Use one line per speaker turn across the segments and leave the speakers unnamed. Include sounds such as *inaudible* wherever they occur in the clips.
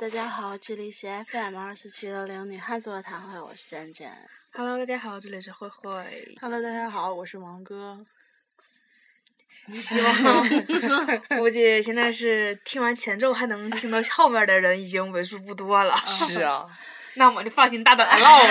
大家好，这里是 FM 二四七六零女汉子的谈会，我是珍珍。
Hello，大家好，这里是慧慧。
Hello，大家好，我是王哥。
希望 *laughs* 估计现在是听完前奏还能听到后面的人已经为数不多了。
是啊，*laughs*
那我们就放心大胆的唠了。*laughs*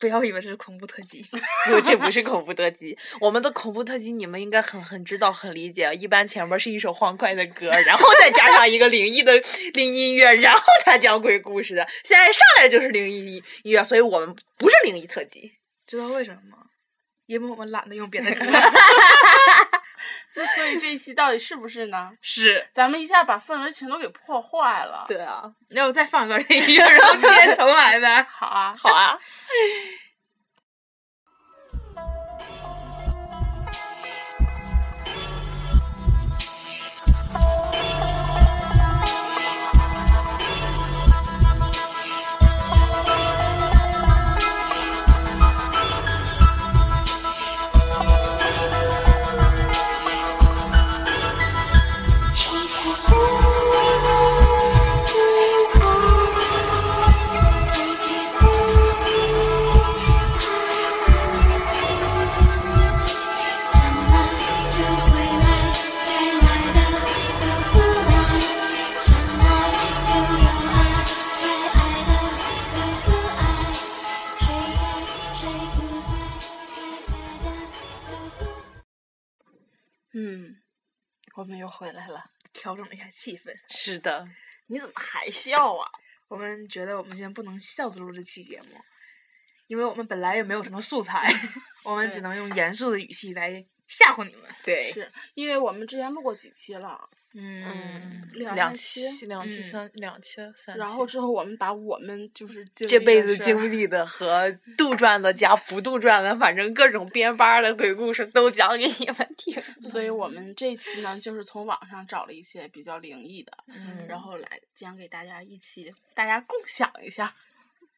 不要以为这是恐怖特辑，*laughs*
不，这不是恐怖特辑。我们的恐怖特辑你们应该很很知道、很理解。一般前面是一首欢快的歌，然后再加上一个灵异的灵音乐，然后才讲鬼故事的。现在上来就是灵异音乐，所以我们不是灵异特辑。
知道为什么吗？因为我们懒得用别的歌。*laughs*
那所以这一期到底是不是呢？
是，
咱们一下把氛围全都给破坏了。
对啊，
要不再放个这音乐，然后今天重来呗？*laughs*
好啊，
好啊。
调整了一下气氛。
是的，
你怎么还笑啊？
我们觉得我们今天不能笑着录这期节目，因为我们本来也没有什么素材，*laughs* 我们只能用严肃的语气来吓唬你们。
对，
是因为我们之前录过几期了，
嗯，
两
两
期
期、两期、
嗯
三、两期、三期。
然后之后我们把我们就是
这辈子经历的和杜撰的加不杜撰的，反正各种编巴的鬼故事都讲给你们听。*laughs*
所以我们这期呢，就是从网上找了一些比较灵异的，
嗯
然后来讲给大家一起，大家共享一下。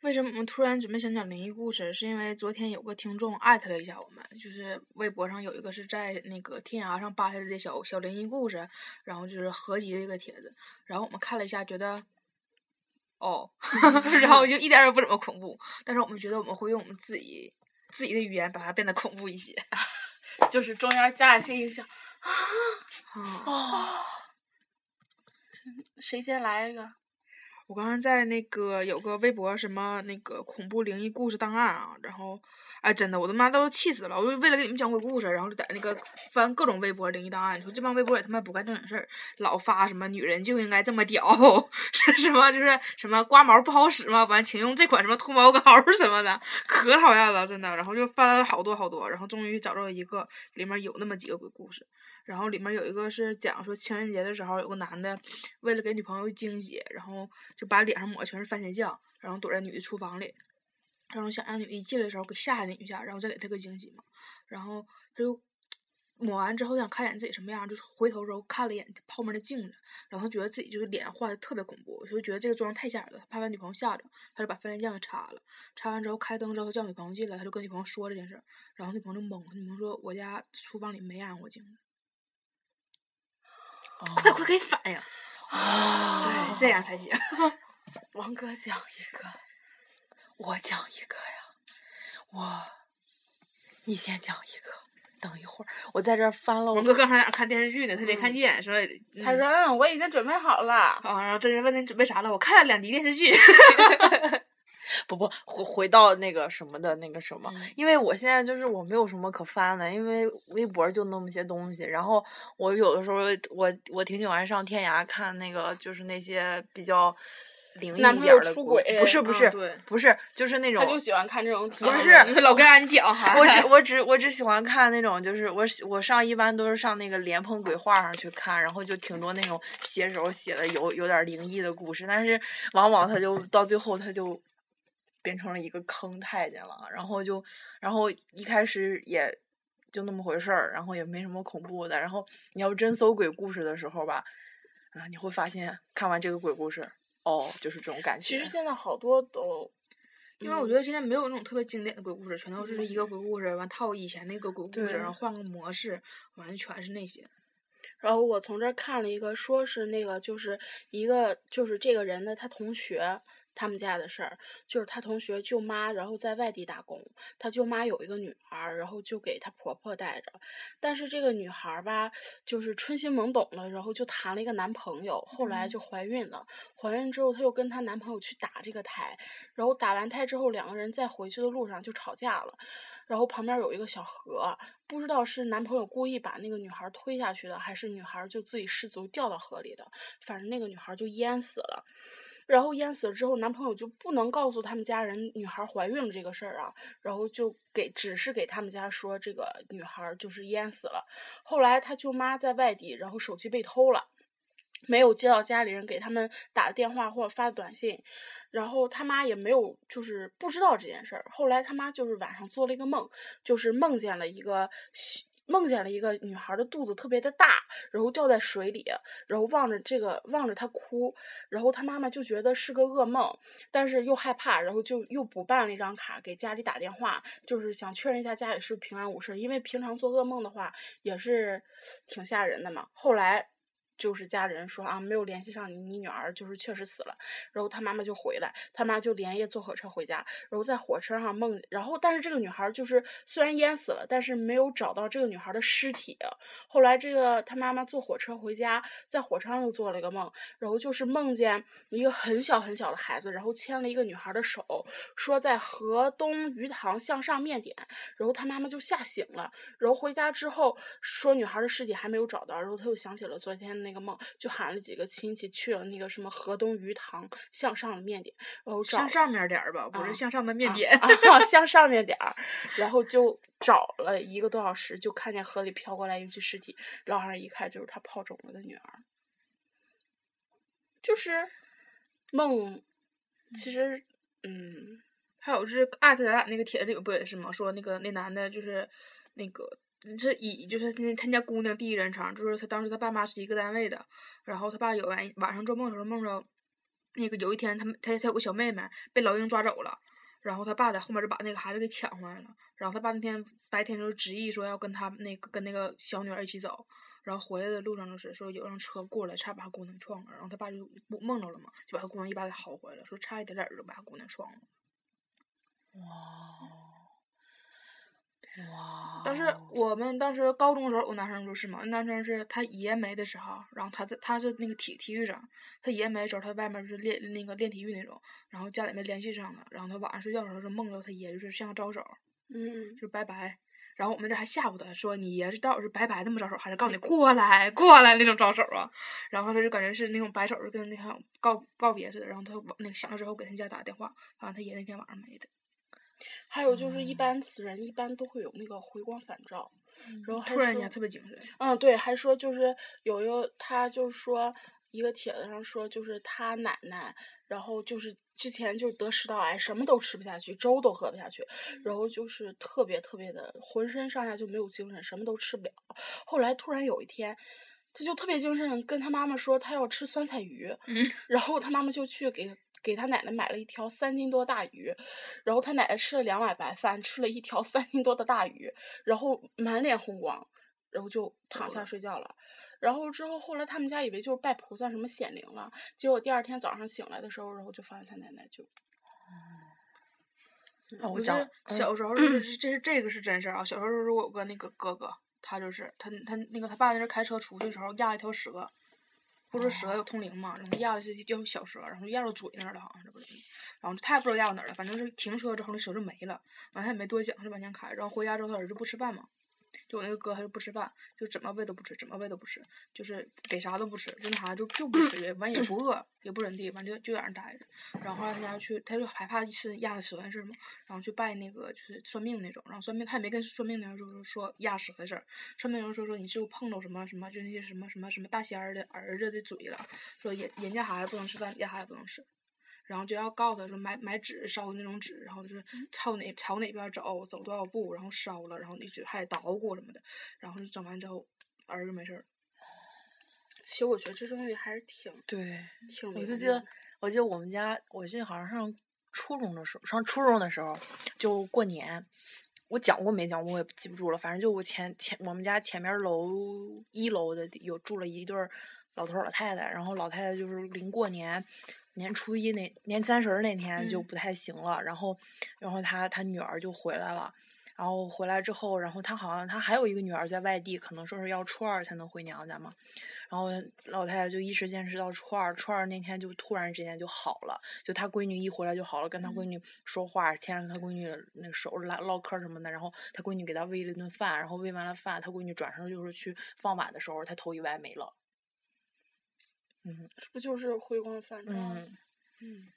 为什么我们突然准备想讲灵异故事？是因为昨天有个听众艾特了一下我们，就是微博上有一个是在那个天涯上扒下来的小小灵异故事，然后就是合集的一个帖子，然后我们看了一下，觉得。哦，*laughs* 然后就一点也不怎么恐怖，但是我们觉得我们会用我们自己自己的语言把它变得恐怖一些。*laughs*
就是中间加一些音效。
啊，*laughs*
谁先来一个？
我刚刚在那个有个微博什么那个恐怖灵异故事档案啊，然后哎真的我他妈都气死了！我就为了给你们讲鬼故事，然后就在那个翻各种微博灵异档案，说这帮微博也他妈不干正经事儿，老发什么女人就应该这么屌，*laughs* 是什么就是什么刮毛不好使吗？完请用这款什么脱毛膏什么的，可讨厌了真的。然后就翻了好多好多，然后终于找着一个里面有那么几个鬼故事。然后里面有一个是讲说情人节的时候，有个男的为了给女朋友惊喜，然后就把脸上抹全是番茄酱，然后躲在女的厨房里，然后想让女的一进来的时候给吓唬一下，然后再给她个惊喜嘛。然后他就抹完之后想看一眼自己什么样，就是回头的时候看了一眼后面的镜子，然后觉得自己就是脸画的特别恐怖，就觉得这个妆太吓人了，怕把女朋友吓着，他就把番茄酱给擦了。擦完之后开灯之后，叫女朋友进来，他就跟女朋友说这件事，然后女朋友就懵了，女朋友说我家厨房里没安过镜子。快快给反应！
啊
对，这样才行。*laughs*
王哥讲一个。
我讲一个呀，我，你先讲一个。等一会儿，我在这儿翻了。
王哥刚才在那看电视剧呢，他没看见，说嗯
他说：“嗯，我已经准备好了。
啊，然后这人问你准备啥了，我看了两集电视剧。*laughs* *laughs*
不不，回回到那个什么的那个什么，
嗯。
因为我现在就是我没有什么可翻的，因为微博就那么些东西。然后我有的时候我我挺喜欢上天涯看那个，就是那些比较灵异一点儿的故
出轨
不是不是、不是，就是那种
他就喜欢看这种
不是
老跟俺讲，哈
我只我只我只喜欢看那种，就是我喜我上一般都是上那个莲蓬鬼话上去看，然后就挺多那种写手写的有有点灵异的故事，但是往往他就到最后他就变成了一个坑太监了，然后就然后一开始也就那么回事儿，然后也没什么恐怖的，然后你要真搜鬼故事的时候吧，啊你会发现看完这个鬼故事，哦就是这种感觉。
其实现在好多都，
因为我觉得现在没有那种特别经典的鬼故事，全都是一个鬼故事，完套以前那个鬼故事，然后换个模式，完全是那些。
然后我从这儿看了一个，说是那个就是一个就是这个人的他同学他们家的事儿，就是他同学舅妈，然后在外地打工，他舅妈有一个女儿，然后就给他婆婆带着，但是这个女孩儿吧，就是春心懵懂了，然后就谈了一个男朋友，后来就怀孕了，怀孕之后她又跟她男朋友去打这个胎，然后打完胎之后两个人在回去的路上就吵架了。然后旁边有一个小河，不知道是男朋友故意把那个女孩推下去的，还是女孩就自己失足掉到河里的。反正那个女孩就淹死了。然后淹死了之后，男朋友就不能告诉他们家人女孩怀孕了这个事儿啊，然后就给只是给他们家说这个女孩就是淹死了。后来他舅妈在外地，然后手机被偷了，没有接到家里人给他们打的电话或者发的短信。然后他妈也没有，就是不知道这件事儿。后来他妈就是晚上做了一个梦，就是梦见了一个，梦见了一个女孩的肚子特别的大，然后掉在水里，然后望着这个望着她哭，然后她妈妈就觉得是个噩梦，但是又害怕，然后就又补办了一张卡给家里打电话，就是想确认一下家里是平安无事，因为平常做噩梦的话也是挺吓人的嘛。后来。就是家人说啊，没有联系上你，你女儿就是确实死了。然后他妈妈就回来，他妈就连夜坐火车回家。然后在火车上梦，然后但是这个女孩就是虽然淹死了，但是没有找到这个女孩的尸体。后来这个他妈妈坐火车回家，在火车上又做了一个梦，然后就是梦见一个很小很小的孩子，然后牵了一个女孩的手，说在河东鱼塘向上面点。然后他妈妈就吓醒了，然后回家之后说女孩的尸体还没有找到，然后他又想起了昨天。那个梦就喊了几个亲戚去了那个什么河东鱼塘向上的面点，然后
向上面点儿吧，不是向上的面点，*laughs*
向上面点儿，然后就找了一个多小时，就看见河里飘过来一具尸体，捞上一看就是他泡肿了的女儿，就是梦，其实嗯，
还有是艾特咱俩那个帖子里不也是吗？说那个那男的就是那个。这以就是他他家姑娘第一人称，就是他当时他爸妈是一个单位的，然后他爸有晚晚上做梦的时候梦着，那个有一天他们他他有个小妹妹被老鹰抓走了，然后他爸在后面就把那个孩子给抢回来了，然后他爸那天白天就执意说要跟他那个跟那个小女儿一起走，然后回来的路上就是说有辆车过来差把他姑娘撞了，然后他爸就梦着了嘛，就把他姑娘一把给薅回来了，说差一点点就把他姑娘撞了。
哇。
哇！但是我们当时高中的时候，有个男生就是嘛，那男生是他爷没的时候，然后他在他是那个体体育生，他爷没的时候，他外面就是练那个练体育那种，然后家里面联系上了，然后他晚上睡觉的时候就梦到他爷就是向他招手，
嗯，
就是拜拜，然后我们这还吓唬他说你爷是到底是拜拜那么招手，还是告诉你过来过来那种招手啊？然后他就感觉是那种摆手，就跟那个告告别似的，然后他那个醒了之后给他家打电话，反正他爷那天晚上没的。
还有就是，一般死人一般都会有那个回光返照，然后
突然间特别精神。
嗯，对，还说就是有一个，他就说一个帖子上说，就是他奶奶，然后就是之前就得食道癌，什么都吃不下去，粥都喝不下去，然后就是特别特别的浑身上下就没有精神，什么都吃不了。后来突然有一天，他就特别精神，跟他妈妈说他要吃酸菜鱼，然后他妈妈就去给。给他奶奶买了一条三斤多大鱼，然后他奶奶吃了两碗白饭，吃了一条三斤多的大鱼，然后满脸红光，然后就躺下睡觉了。然后之后后来他们家以为就是拜菩萨什么显灵了，结果第二天早上醒来的时候，然后就发现他奶奶就。
哦，我讲小时候这是这是这个是真事儿啊！小时候时候我有个那个哥哥，他就是他他那个他爸那是开车出去的时候压了一条蛇。不是蛇有通灵嘛，然后压的是条小蛇，然后压到嘴那儿了，好像是不是？然后他也不知道压到哪儿了，反正是停车之后那蛇就没了，完他也没多想，就往前开。然后回家之后他儿子不吃饭嘛。就我那个哥，他就不吃饭，就怎么喂都不吃，怎么喂都不吃，就是给啥都不吃，就那啥就就不吃，完也不饿，也不怎地，完就就在那待着。然后后来他家去，他就害怕一吃压死蛇的事儿嘛，然后去拜那个就是算命那种，然后算命他也没跟算命的人说说压死的事儿，算命人说说你是不是碰到什么什么就那些什么什么什么大仙儿的儿子的嘴了，说人人家孩子不能吃饭，家孩子不能吃。然后就要告诉他说买买纸烧的那种纸，然后就是朝哪朝哪边走，走多少步，然后烧了，然后你就还得捣鼓什么的，然后就整完之后儿子没事儿。
其实我觉得这东西还是挺
对，
挺。
我就记得，我记得我们家，我记得好像上初中的时候，上初中的时候就过年，我讲过没讲过，我也记不住了。反正就我前前我们家前面楼一楼的有住了一对老头老太太，然后老太太就是临过年年初一那年三十那天就
嗯
不太行了，然后然后她她女儿就回来了。然后回来之后，然后她好像她还有一个女儿在外地，可能说是要初二才能回娘家嘛。然后老太太就一直坚持到初二，初二那天就突然之间就好了，就她闺女一回来就好了，跟她闺女说话，牵着她闺女那个手唠唠嗑什么的，然后她闺女给她喂了一顿饭，然后喂完了饭，她闺女转身就是去放碗的时候，她头一歪没了。嗯
这不就是回光返照吗？
嗯
嗯。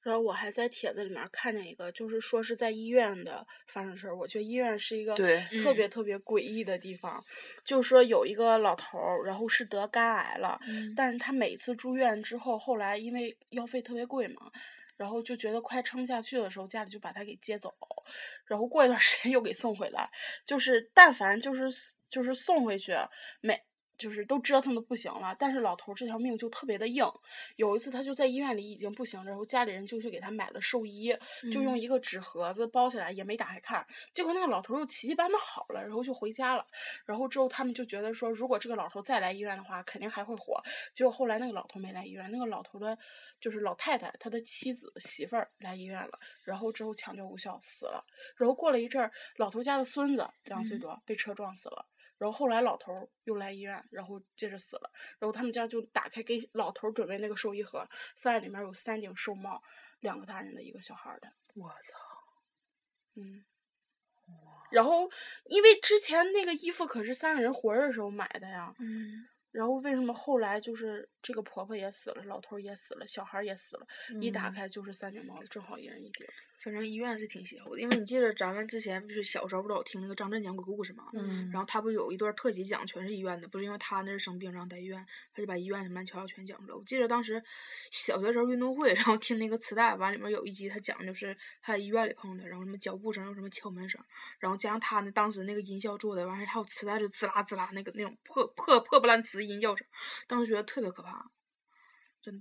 然后我还在帖子里面看见一个，就是说是在医院的发生事儿。我觉得医院是一个特别
嗯
特别诡异的地方。就是说有一个老头儿，然后是得肝癌了，
嗯
但是他每次住院之后，后来因为药费特别贵嘛，然后就觉得快撑不下去的时候，家里就把他给接走，然后过一段时间又给送回来。就是但凡就是就是送回去，每就是都折腾的不行了，但是老头儿这条命就特别的硬。有一次他就在医院里已经不行了，然后家里人就去给他买了寿衣，就用
嗯
一个纸盒子包起来，也没打开看。结果那个老头儿又奇迹般的好了，然后就回家了。然后之后他们就觉得说，如果这个老头儿再来医院的话，肯定还会活。结果后来那个老头没来医院，那个老头的，就是老太太他的妻子媳妇儿来医院了，然后之后抢救无效死了。然后过了一阵儿，老头家的孙子两岁
嗯
多被车撞死了。然后后来老头儿又来医院，然后接着死了。然后他们家就打开给老头儿准备那个寿衣盒，发现里面有三顶寿帽，两个大人的，一个小孩儿的。
我操！
嗯。然后，因为之前那个衣服可是三个人活着的时候买的呀，
嗯，
然后为什么后来就是这个婆婆也死了，老头儿也死了，小孩儿也死了，一打
嗯
开就是三顶帽子，正好一人一顶。
反正医院是挺邪乎的，因为你记得咱们之前不是小时候不老听那个张震讲鬼故事嘛？
嗯
然后他不有一段特辑讲全是医院的，不是因为他那是生病然后在医院，他就把医院什么乱七八糟全讲出来。我记得当时小学时候运动会，然后听那个磁带，完里面有一集他讲就是他在医院里碰的，然后什么脚步声，有什么敲门声，然后加上他那当时那个音效做的，完事还有磁带就滋啦滋啦那个那种破破破不烂瓷音效声，当时觉得特别可怕。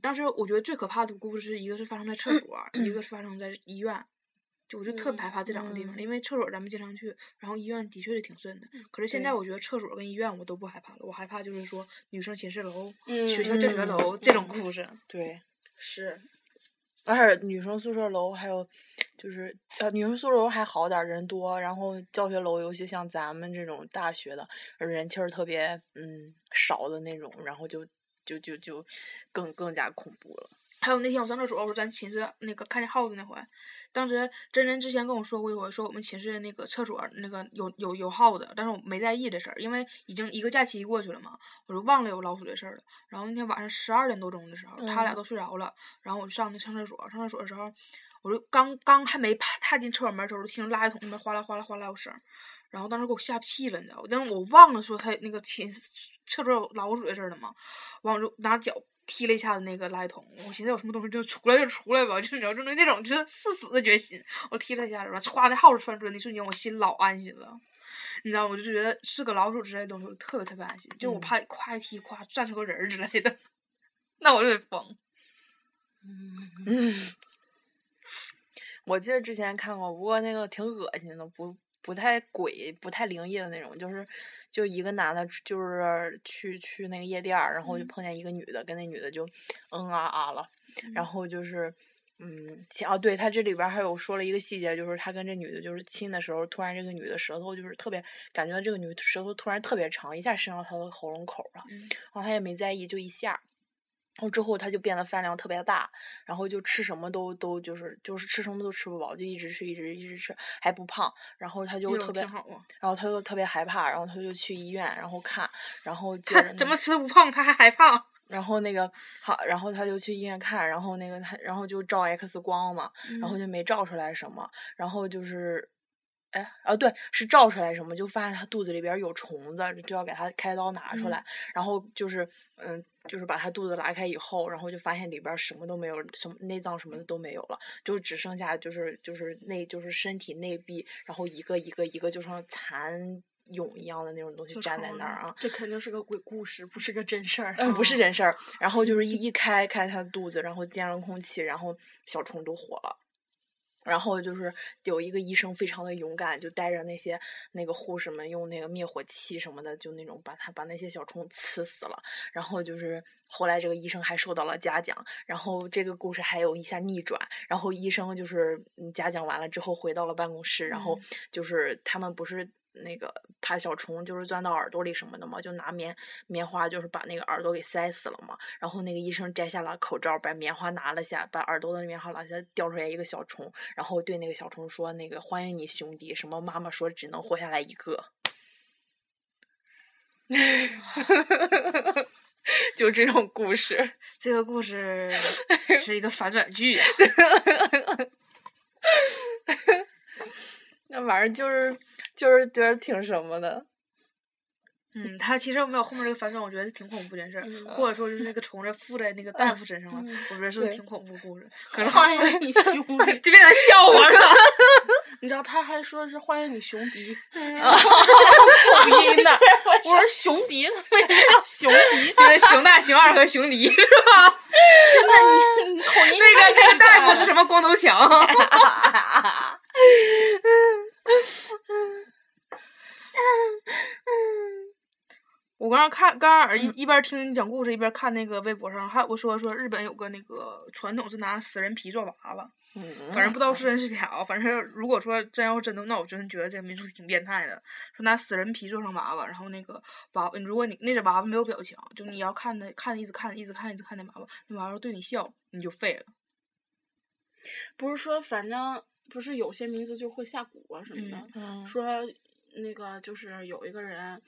当时我觉得最可怕的故事，一个是发生在厕所，一个是发生在医院。就我就特别害怕这两个地方，
嗯
因为厕所咱们经常去，然后医院的确是挺顺的。可是现在我觉得厕所跟医院我都不害怕了，我害怕就是说女生寝室楼、
嗯
学校教学
嗯
楼这种故事。
对，
是，
而且女生宿舍楼还有就是呃，女生宿舍楼还好点儿，人多，然后教学楼，尤其像咱们这种大学的，人气儿特别嗯少的那种，然后就就就就更更加恐怖了。
还有那天我上厕所，我说咱寝室那个看见耗子那回，当时真真之前跟我说过一回，说我们寝室那个厕所那个有有有耗子，但是我没在意这事儿，因为已经一个假期过去了嘛，我就忘了有老鼠这事儿了。然后那天晚上十二点多钟的时候，他俩
嗯
都睡着了，然后我就上那上厕所，上厕所的时候，我就刚刚还没踏踏进厕所门的时候，就听着垃圾桶里面哗啦哗啦哗啦有声儿，然后当时给我吓屁了，你知道吗？但是我忘了说他那个寝室厕所有老鼠的事儿了嘛，完我就拿脚踢了一下子那个垃圾桶，我寻思有什么东西就出来就出来吧，就你知道，就是那种就是誓死的决心。我踢了一下子，完歘，那耗子窜出来那瞬间，我心老安心了。你知道，我就觉得是个老鼠之类的东西，我特别特别安心。就我
嗯
怕咵一踢，咵站出个人儿之类的，*laughs* 那我就得疯。
嗯，*laughs* 我记得之前看过，不过那个挺恶心的，不不太鬼、不太灵异的那种，就是就一个男的，就是去去那个夜店儿，然后就
嗯。
碰见一个女的，跟那女的就嗯啊啊了，然
嗯。
后就是。嗯，哦啊，对他这里边还有说了一个细节，就是他跟这女的就是亲的时候，突然这个女的舌头就是特别，感觉到这个女的舌头突然特别长，一下伸到他的喉咙口了，
嗯。
然后他也没在意，就一下儿，然后之后他就变得饭量特别大，然后就吃什么都都就是就是吃什么都吃不饱，就一直吃一直一直吃，还不胖，然后他就特别。然后他就特别害怕，然后他就去医院，然后看，然后接
他
着那
怎么吃不胖，他还害怕？*laughs*
然后那个好，然后他就去医院看，然后那个他，然后就照 X 光嘛，然后
嗯
就没照出来什么，然后就是，哎，啊对，是照出来什么，就发现他肚子里边有虫子，就要给他开刀拿出
嗯
来，然后就是，嗯，就是把他肚子拉开以后，然后就发现里边什么都没有，什么内脏什么的都没有了，就只剩下就是就是内就是身体内壁，然后一个一个一个就像蚕蛹一样的那种东西
小
粘在那儿啊，
这肯定是个鬼故事，不是个真事儿。
嗯，不是真事儿。然后就是一一开开他的肚子，然后接上空气，然后小虫都活了。然后就是有一个医生非常的勇敢，就带着那些那个护士们用那个灭火器什么的，就那种把他把那些小虫刺死了。然后就是后来这个医生还受到了嘉奖。然后这个故事还有一下逆转。然后医生就是嘉奖完了之后回到了办公室，然后就是他们不是。那个怕小虫就是钻到耳朵里什么的嘛，就拿棉棉花就是把那个耳朵给塞死了嘛。然后那个医生摘下了口罩，把棉花拿了下，把耳朵的棉花拿下，掉出来一个小虫，然后对那个小虫说：“那个欢迎你兄弟，什么妈妈说只能活下来一个。*laughs* ”就这种故事，
这个故事 *laughs* 是一个反转剧。*laughs*
那玩意儿就是就是觉得挺什么的，
嗯，他其实没有后面这个反转，我觉得是挺恐怖件事儿，或者说就是那个虫子附在那个大夫身上了，我觉得是个挺恐怖故事。*laughs* 可是
欢迎你兄弟，
就变成笑话了。*laughs*
你知道他还说是欢迎你熊迪，*laughs* 口音的，我说熊迪，为什么叫熊迪？
就是熊大、熊二和熊迪是吧？
那你口音
那个那个大夫是什么？光头强。*laughs* 我刚刚看，刚刚一一边听你讲故事，一边看那个微博上，还有个说说日本有个那个传统是拿死人皮做娃娃，反正不知道是真是假。反正如果说真要真的，那我真觉得这个民俗挺变态的。说拿死人皮做成娃娃，然后那个娃，如果你那只娃娃没有表情，就你要看它看一直看一直看一直看那娃娃，那娃娃对你笑，你就废了。
不是说反正。不是有些名字就会下蛊啊什么的，说那个就是有一个人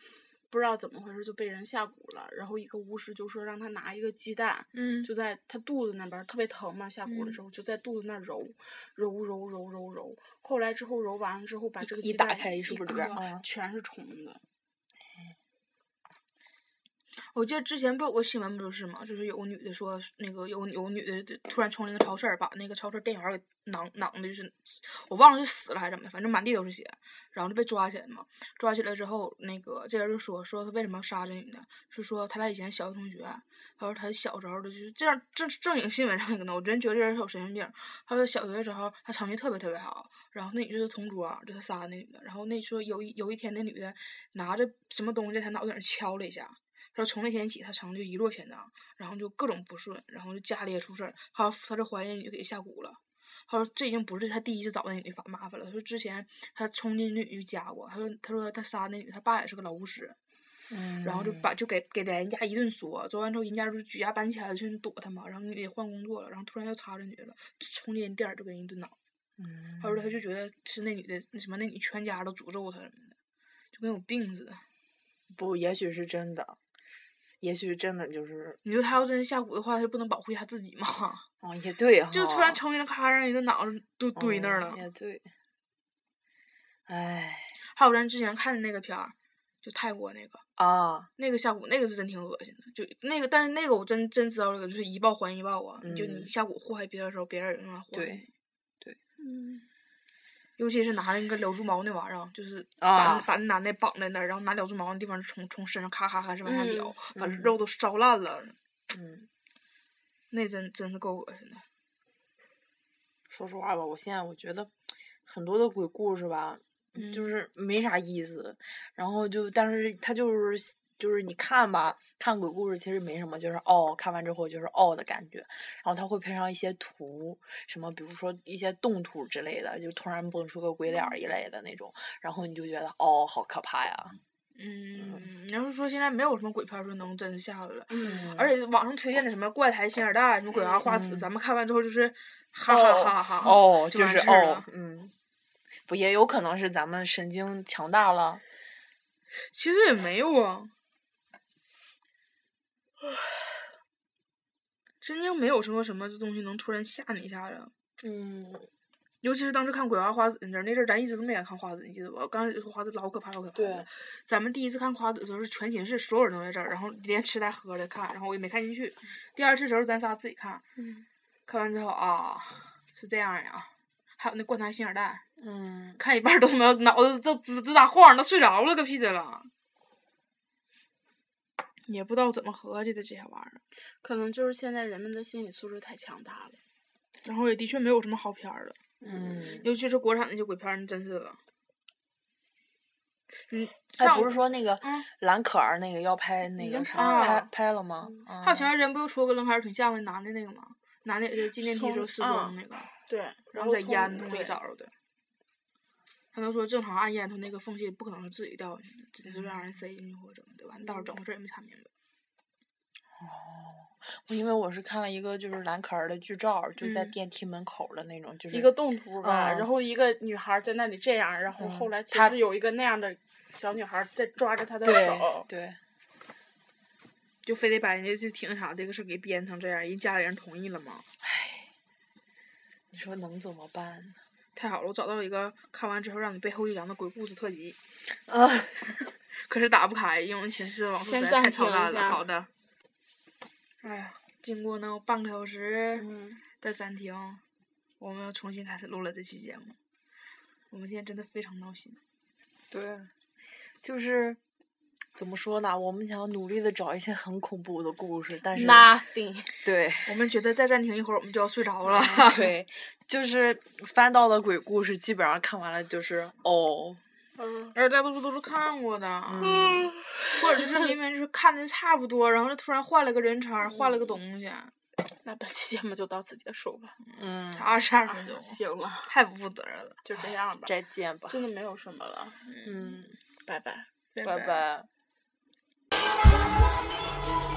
不知道怎么回事就被人下蛊了，然后一个巫师就说让他拿一个鸡蛋，就在他肚子那边特别疼嘛，下蛊的时候就在肚子那揉揉揉揉揉揉，后来之后揉完了之后把这个鸡蛋
一
割，全是虫子。
我记得之前不有个新闻不就是吗？就是有个女的说，那个有有个女的突然冲那个超市，把那个超市店员给囊囊的，就是我忘了是死了还是怎么的，反正满地都是血，然后就被抓起来嘛。抓起来之后，那个这人就说说他为什么要杀这女的，是说他俩以前小学同学，他说他小时候的就是这样正正经新闻上一个呢，我真觉得这人有神经病。他说小学的时候他成绩特别特别好，然后那女就是同桌，就他杀那女的，然后那说有一有一天那女的拿着什么东西在他脑袋上敲了一下。说从那天起，他成绩一落千丈，然后就各种不顺，然后就家里也出事儿。他他这怀孕女给他下蛊了。他说这已经不是他第一次找那女的烦麻烦了。他说之前他冲进那女家过。他说他说他杀那女，他爸也是个老巫师。
嗯。
然后就把就给给人家一顿说，说完之后人家就举家搬起来去躲他嘛。然后女的换工作了，然后突然又插这女的了，冲进店儿就给人一顿打。
嗯。
他说他就觉得是那女的那什么那女全家都诅咒他什么的，就跟有病似的。
不，也许是真的。也许真的就是，
你说他要真下蛊的话，他就不能保护一下自己吗？*laughs*
哦，也对
就突然冲进来，咔让一个脑子都堆那儿了。
也对。唉。
还有咱之前看的那个片儿，就泰国那个。
啊。
那个下蛊，那个是真挺恶心的。就那个，但是那个我真真知道这个，就是一报还一报啊！就你下蛊祸害别人的时候，别人也用来祸害
你。对。对。
嗯。
尤其是拿那个燎猪毛那玩意儿，就是把把那男的绑在那儿，然后拿燎猪毛那地方从从身上咔咔咔是往下燎，把肉都烧烂了。
嗯，
那真真是够恶心的。
说实话吧，我现在我觉得很多的鬼故事吧，就是没啥意思，然后就但是他就是。就是你看吧，看鬼故事其实没什么，就是哦，看完之后就是哦的感觉。然后他会配上一些图，什么比如说一些动图之类的，就突然蹦出个鬼脸儿一类的那种，然后你就觉得哦，好可怕呀。
嗯，你要是说现在没有什么鬼片说能真吓着了，
嗯，
而且网上推荐的什么怪胎、星二代、什么鬼娃花子，咱们看完之后就是哈哈哈哈，
哦，
就
是哦，嗯，不也有可能是咱们神经强大了？
其实也没有啊。*sighs* 真正没有什么什么东西能突然吓你一下子。
嗯，
尤其是当时看《鬼娃花子》那阵儿，那阵儿咱一直都没敢看花子，你记得不？刚开始说花子老可怕，老可怕。
对。
咱们第一次看花子的时候，是全寝室所有人都在这儿，然后连吃带喝的看，然后我也没看进去。第二次时候，咱仨自己看。
嗯。
看完之后啊，是这样呀。还有那灌汤星二代。
嗯。
看一半都他妈脑子都直直打晃，都睡着了，个屁的了。也不知道怎么合计的这些玩意儿，
可能就是现在人们的心理素质太强大了。
然后也的确没有什么好片儿了，
嗯，
尤其是国产那些鬼片儿，那真是的。嗯，
哎，不是说那个
嗯
蓝可儿那个要拍那个啥
拍
拍
了
拍了吗？
还有前
啊
段时间不又出个跟蓝可儿挺像的男的那个吗？男的也是进电梯时候失
从
踪那个，
对，
然后在烟囱里找着的。他能说正常按烟囱那个缝隙不可能是自己掉进去的，指定是让人塞进去或者怎么的，完到时候整回事儿也没查明白。
因为我是看了一个就是蓝可儿的剧照，就在
嗯
电梯门口的那种，就是
一个动图吧，
嗯
然后一个女孩在那里这样，然后
嗯
后来其
她
实有一个那样的小女孩在抓着她的
对
手，
对，
就非得把人家这挺啥这个事给编成这样，人家里人同意了吗？
你说能怎么办呢？
太好了，我找到了一个看完之后让你背后一凉的鬼故事特辑，*laughs*
啊，
可是打不开，因为寝室网速实在太超烂了。好的。哎呀，经过那半个小时
嗯，
的暂停，我们又重新开始录了这期节目。我们现在真的非常闹心。
对，就是怎么说呢？我们想努力的找一些很恐怖的故事，但是
nothing，
对
我们觉得再暂停一会儿，我们就要睡着了。*laughs*
对，*laughs* 就是翻到的鬼故事，基本上看完了就是哦，
嗯，
而大多数都是看过的，
嗯，
或者就是明明就是看的差不多，然后就突然换了个人称，换了个东西，
那本期节目就到此结束吧，
嗯，
二十二分钟，
行了，
太不负责任了。
就这样吧，
再见吧，
真的没有什么了，
嗯，
拜拜。
拜拜。Come on, come.